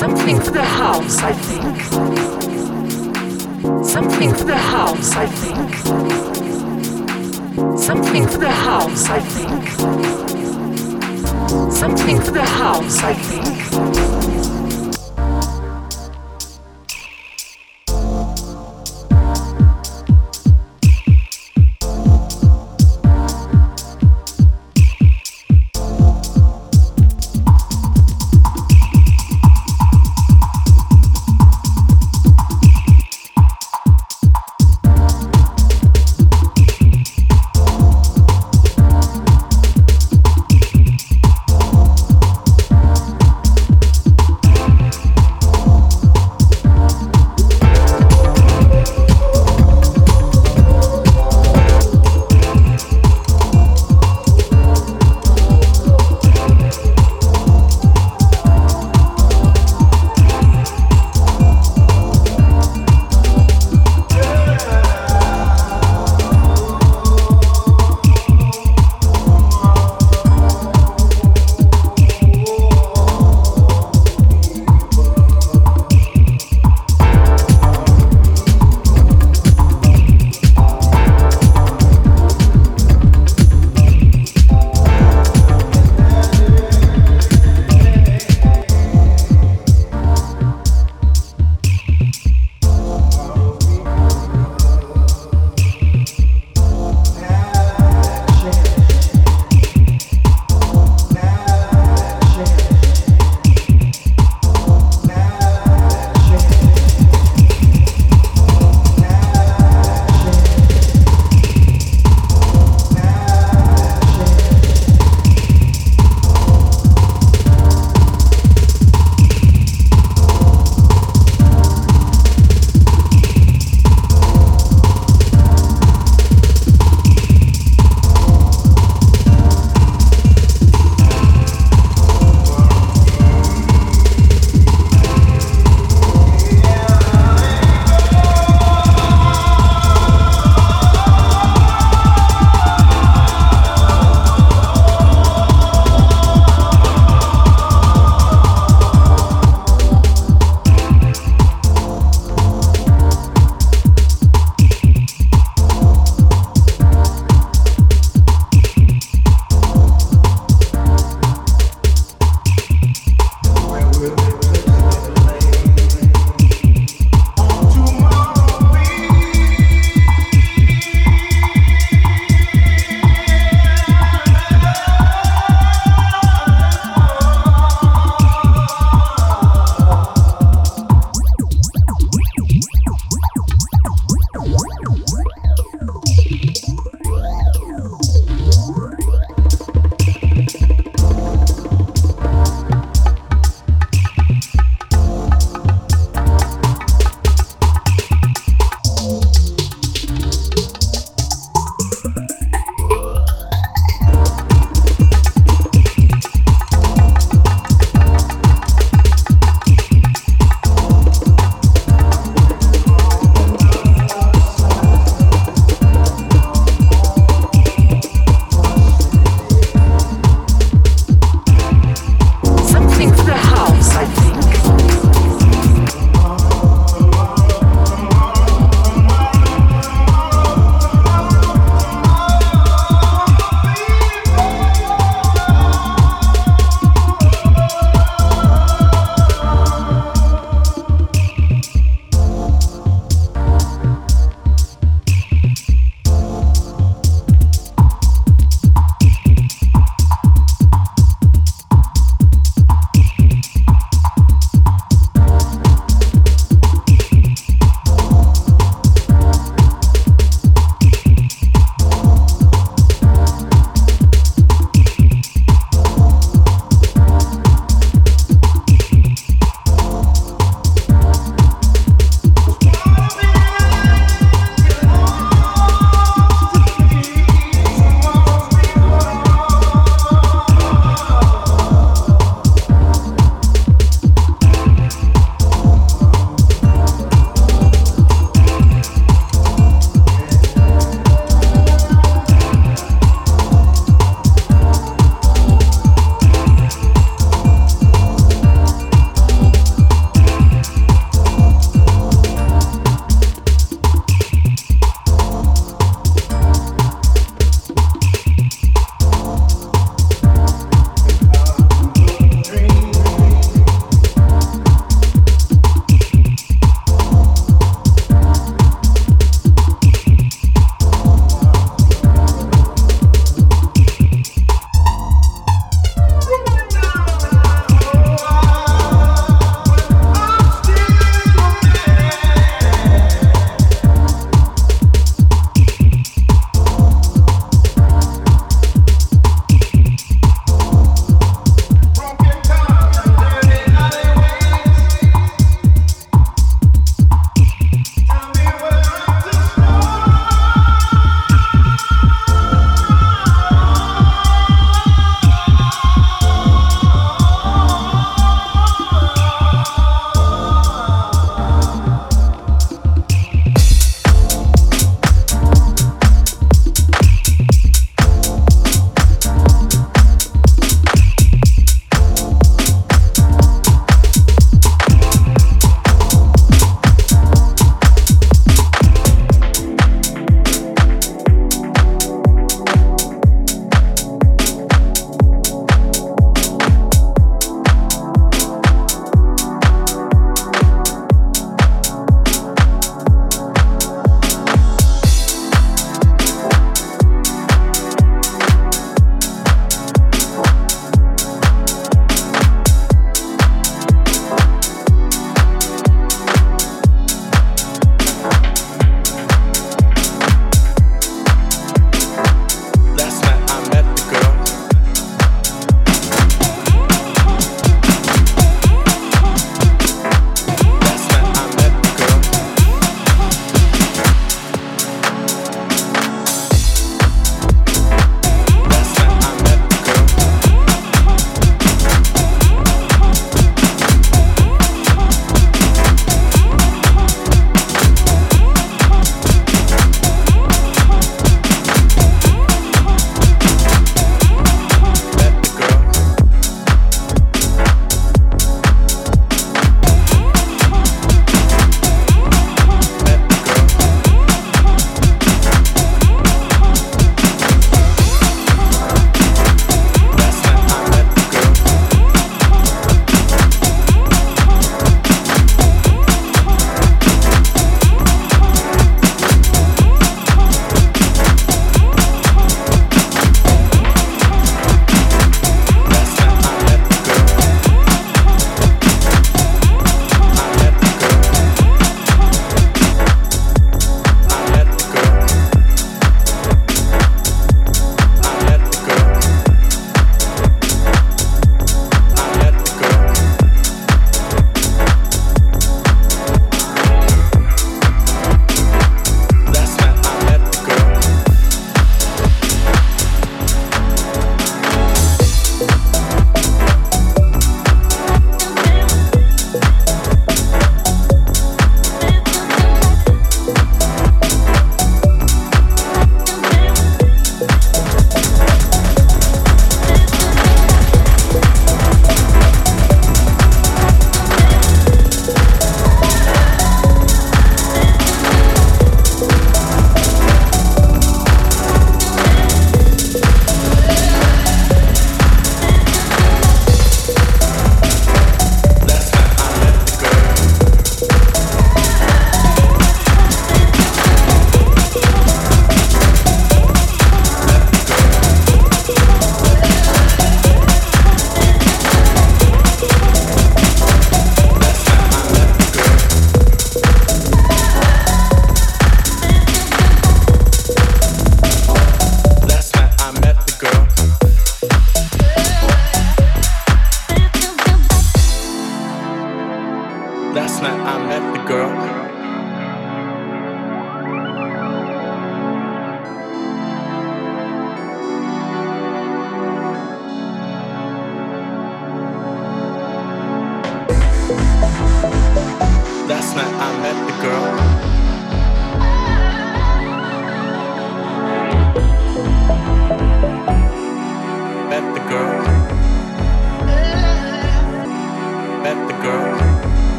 Something for the house, I think. Something for the house, I think. Something for the house, I think. Something for the house, I think.